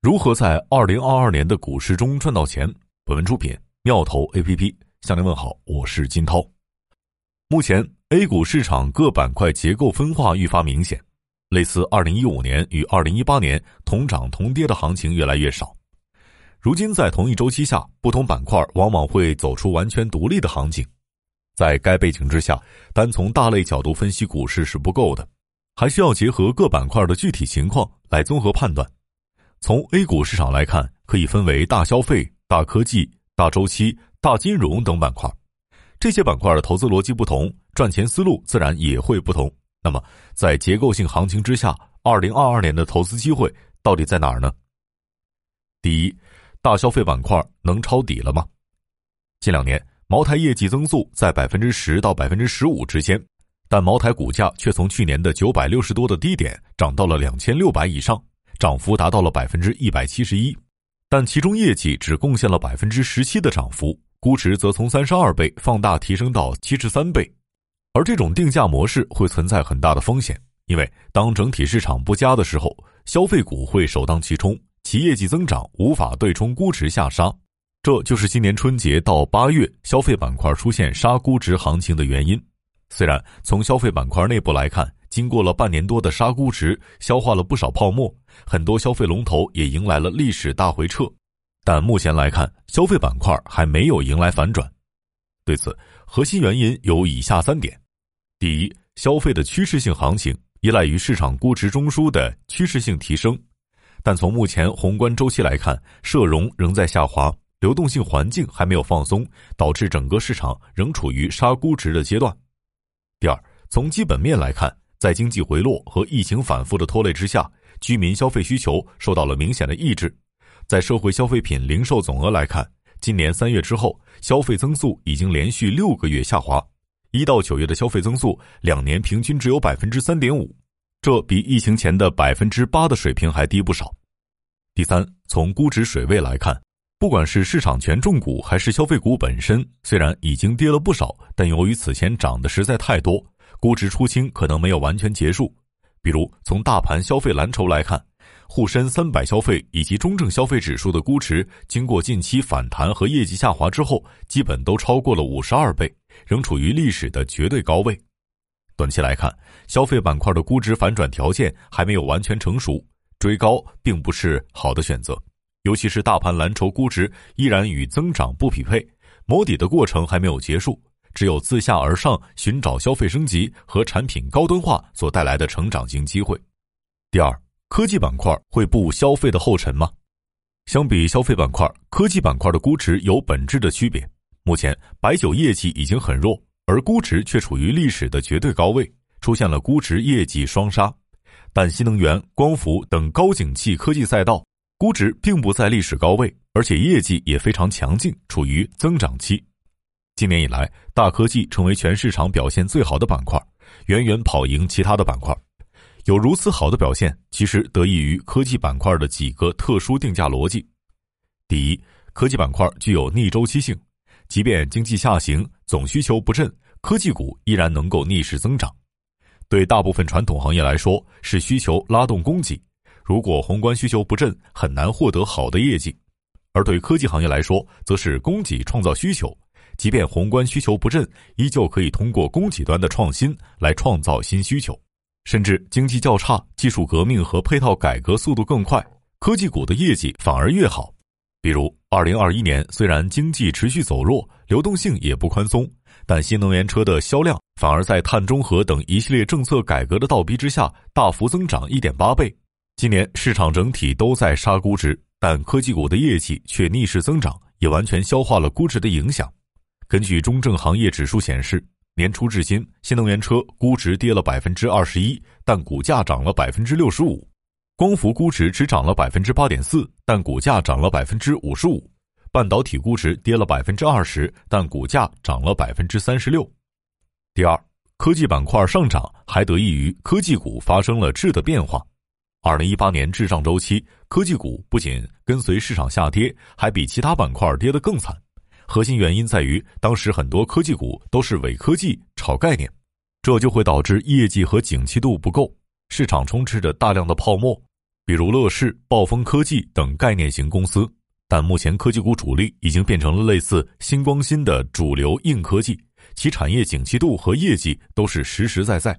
如何在二零二二年的股市中赚到钱？本文出品妙投 A P P 向您问好，我是金涛。目前 A 股市场各板块结构分化愈发明显，类似二零一五年与二零一八年同涨同跌的行情越来越少。如今在同一周期下，不同板块往往会走出完全独立的行情。在该背景之下，单从大类角度分析股市是不够的，还需要结合各板块的具体情况来综合判断。从 A 股市场来看，可以分为大消费、大科技、大周期、大金融等板块。这些板块的投资逻辑不同，赚钱思路自然也会不同。那么，在结构性行情之下，二零二二年的投资机会到底在哪儿呢？第一，大消费板块能抄底了吗？近两年，茅台业绩增速在百分之十到百分之十五之间，但茅台股价却从去年的九百六十多的低点涨到了两千六百以上。涨幅达到了百分之一百七十一，但其中业绩只贡献了百分之十七的涨幅，估值则从三十二倍放大提升到七十三倍。而这种定价模式会存在很大的风险，因为当整体市场不佳的时候，消费股会首当其冲，其业绩增长无法对冲估值下杀，这就是今年春节到八月消费板块出现杀估值行情的原因。虽然从消费板块内部来看，经过了半年多的杀估值，消化了不少泡沫，很多消费龙头也迎来了历史大回撤，但目前来看，消费板块还没有迎来反转。对此，核心原因有以下三点：第一，消费的趋势性行情依赖于市场估值中枢的趋势性提升，但从目前宏观周期来看，社融仍在下滑，流动性环境还没有放松，导致整个市场仍处于杀估值的阶段。第二，从基本面来看。在经济回落和疫情反复的拖累之下，居民消费需求受到了明显的抑制。在社会消费品零售总额来看，今年三月之后，消费增速已经连续六个月下滑。一到九月的消费增速，两年平均只有百分之三点五，这比疫情前的百分之八的水平还低不少。第三，从估值水位来看，不管是市场权重股还是消费股本身，虽然已经跌了不少，但由于此前涨的实在太多。估值出清可能没有完全结束，比如从大盘消费蓝筹来看，沪深三百消费以及中证消费指数的估值，经过近期反弹和业绩下滑之后，基本都超过了五十二倍，仍处于历史的绝对高位。短期来看，消费板块的估值反转条件还没有完全成熟，追高并不是好的选择，尤其是大盘蓝筹估值依然与增长不匹配，磨底的过程还没有结束。只有自下而上寻找消费升级和产品高端化所带来的成长型机会。第二，科技板块会步消费的后尘吗？相比消费板块，科技板块的估值有本质的区别。目前，白酒业绩已经很弱，而估值却处于历史的绝对高位，出现了估值业绩双杀。但新能源、光伏等高景气科技赛道，估值并不在历史高位，而且业绩也非常强劲，处于增长期。今年以来，大科技成为全市场表现最好的板块，远远跑赢其他的板块。有如此好的表现，其实得益于科技板块的几个特殊定价逻辑。第一，科技板块具有逆周期性，即便经济下行、总需求不振，科技股依然能够逆势增长。对大部分传统行业来说，是需求拉动供给，如果宏观需求不振，很难获得好的业绩；而对科技行业来说，则是供给创造需求。即便宏观需求不振，依旧可以通过供给端的创新来创造新需求，甚至经济较差、技术革命和配套改革速度更快，科技股的业绩反而越好。比如，二零二一年虽然经济持续走弱，流动性也不宽松，但新能源车的销量反而在碳中和等一系列政策改革的倒逼之下，大幅增长一点八倍。今年市场整体都在杀估值，但科技股的业绩却逆势增长，也完全消化了估值的影响。根据中证行业指数显示，年初至今，新能源车估值跌了百分之二十一，但股价涨了百分之六十五；光伏估值只涨了百分之八点四，但股价涨了百分之五十五；半导体估值跌了百分之二十，但股价涨了百分之三十六。第二，科技板块上涨还得益于科技股发生了质的变化。二零一八年滞胀周期，科技股不仅跟随市场下跌，还比其他板块跌得更惨。核心原因在于，当时很多科技股都是伪科技、炒概念，这就会导致业绩和景气度不够，市场充斥着大量的泡沫。比如乐视、暴风科技等概念型公司。但目前科技股主力已经变成了类似新光芯的主流硬科技，其产业景气度和业绩都是实实在在。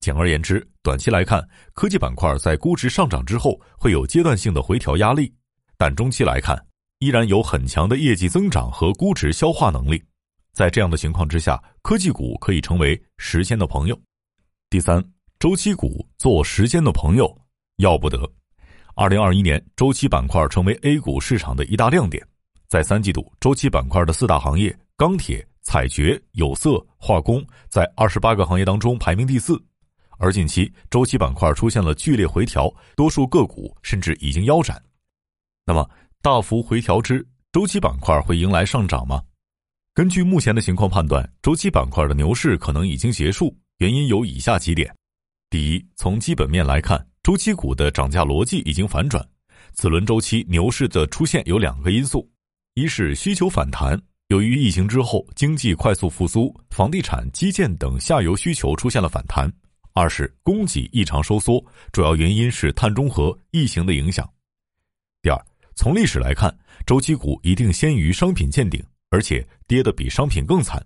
简而言之，短期来看，科技板块在估值上涨之后会有阶段性的回调压力，但中期来看，依然有很强的业绩增长和估值消化能力。在这样的情况之下，科技股可以成为时间的朋友。第三，周期股做时间的朋友，要不得。二零二一年，周期板块成为 A 股市场的一大亮点。在三季度，周期板块的四大行业——钢铁、采掘、有色、化工，在二十八个行业当中排名第四。而近期，周期板块出现了剧烈回调，多数个股甚至已经腰斩。那么，大幅回调之周期板块会迎来上涨吗？根据目前的情况判断，周期板块的牛市可能已经结束。原因有以下几点：第一，从基本面来看。周期股的涨价逻辑已经反转，此轮周期牛市的出现有两个因素：一是需求反弹，由于疫情之后经济快速复苏，房地产、基建等下游需求出现了反弹；二是供给异常收缩，主要原因是碳中和、疫情的影响。第二，从历史来看，周期股一定先于商品见顶，而且跌得比商品更惨。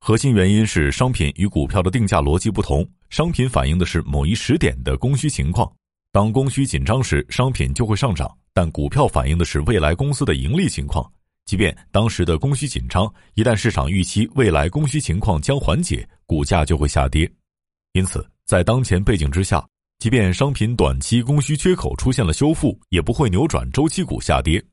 核心原因是商品与股票的定价逻辑不同，商品反映的是某一时点的供需情况，当供需紧张时，商品就会上涨；但股票反映的是未来公司的盈利情况，即便当时的供需紧张，一旦市场预期未来供需情况将缓解，股价就会下跌。因此，在当前背景之下，即便商品短期供需缺口出现了修复，也不会扭转周期股下跌。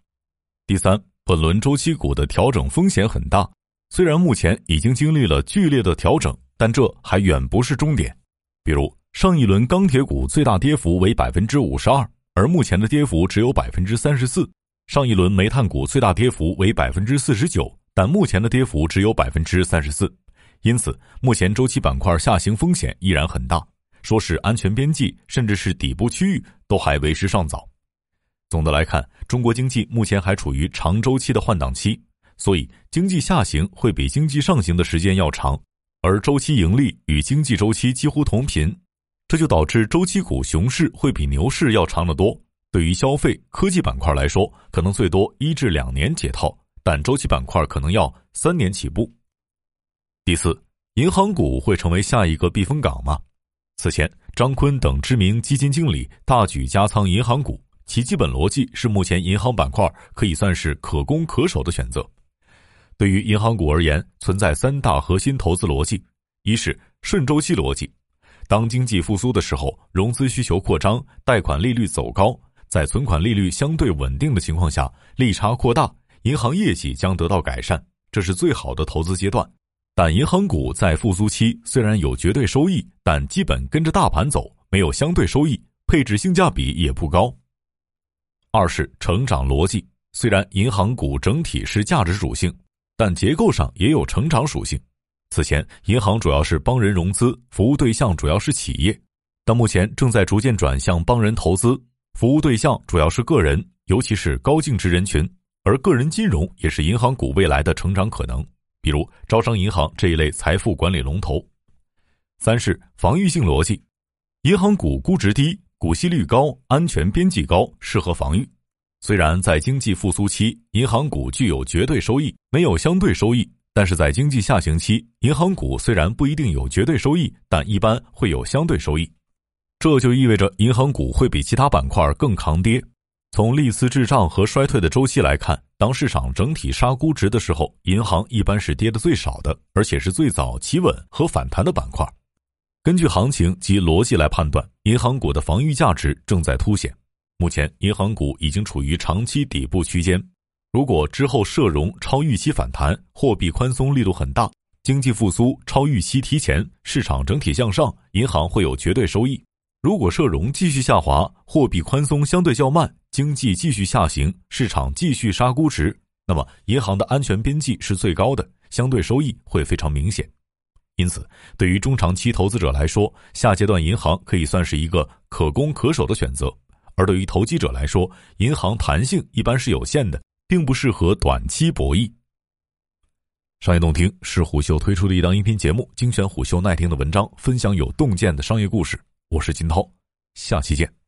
第三，本轮周期股的调整风险很大。虽然目前已经经历了剧烈的调整，但这还远不是终点。比如上一轮钢铁股最大跌幅为百分之五十二，而目前的跌幅只有百分之三十四；上一轮煤炭股最大跌幅为百分之四十九，但目前的跌幅只有百分之三十四。因此，目前周期板块下行风险依然很大，说是安全边际，甚至是底部区域，都还为时尚早。总的来看，中国经济目前还处于长周期的换挡期。所以，经济下行会比经济上行的时间要长，而周期盈利与经济周期几乎同频，这就导致周期股熊市会比牛市要长得多。对于消费科技板块来说，可能最多一至两年解套，但周期板块可能要三年起步。第四，银行股会成为下一个避风港吗？此前，张坤等知名基金经理大举加仓银行股，其基本逻辑是目前银行板块可以算是可攻可守的选择。对于银行股而言，存在三大核心投资逻辑：一是顺周期逻辑，当经济复苏的时候，融资需求扩张，贷款利率走高，在存款利率相对稳定的情况下，利差扩大，银行业绩将得到改善，这是最好的投资阶段。但银行股在复苏期虽然有绝对收益，但基本跟着大盘走，没有相对收益，配置性价比也不高。二是成长逻辑，虽然银行股整体是价值属性。但结构上也有成长属性。此前，银行主要是帮人融资，服务对象主要是企业，但目前正在逐渐转向帮人投资，服务对象主要是个人，尤其是高净值人群。而个人金融也是银行股未来的成长可能，比如招商银行这一类财富管理龙头。三是防御性逻辑，银行股估值低，股息率高，安全边际高，适合防御。虽然在经济复苏期，银行股具有绝对收益，没有相对收益；但是在经济下行期，银行股虽然不一定有绝对收益，但一般会有相对收益。这就意味着银行股会比其他板块更抗跌。从历次滞胀和衰退的周期来看，当市场整体杀估值的时候，银行一般是跌的最少的，而且是最早企稳和反弹的板块。根据行情及逻辑来判断，银行股的防御价值正在凸显。目前，银行股已经处于长期底部区间。如果之后社融超预期反弹，货币宽松力度很大，经济复苏超预期提前，市场整体向上，银行会有绝对收益。如果社融继续下滑，货币宽松相对较慢，经济继续下行，市场继续杀估值，那么银行的安全边际是最高的，相对收益会非常明显。因此，对于中长期投资者来说，下阶段银行可以算是一个可攻可守的选择。而对于投机者来说，银行弹性一般是有限的，并不适合短期博弈。商业洞听是虎嗅推出的一档音频节目，精选虎嗅耐听的文章，分享有洞见的商业故事。我是金涛，下期见。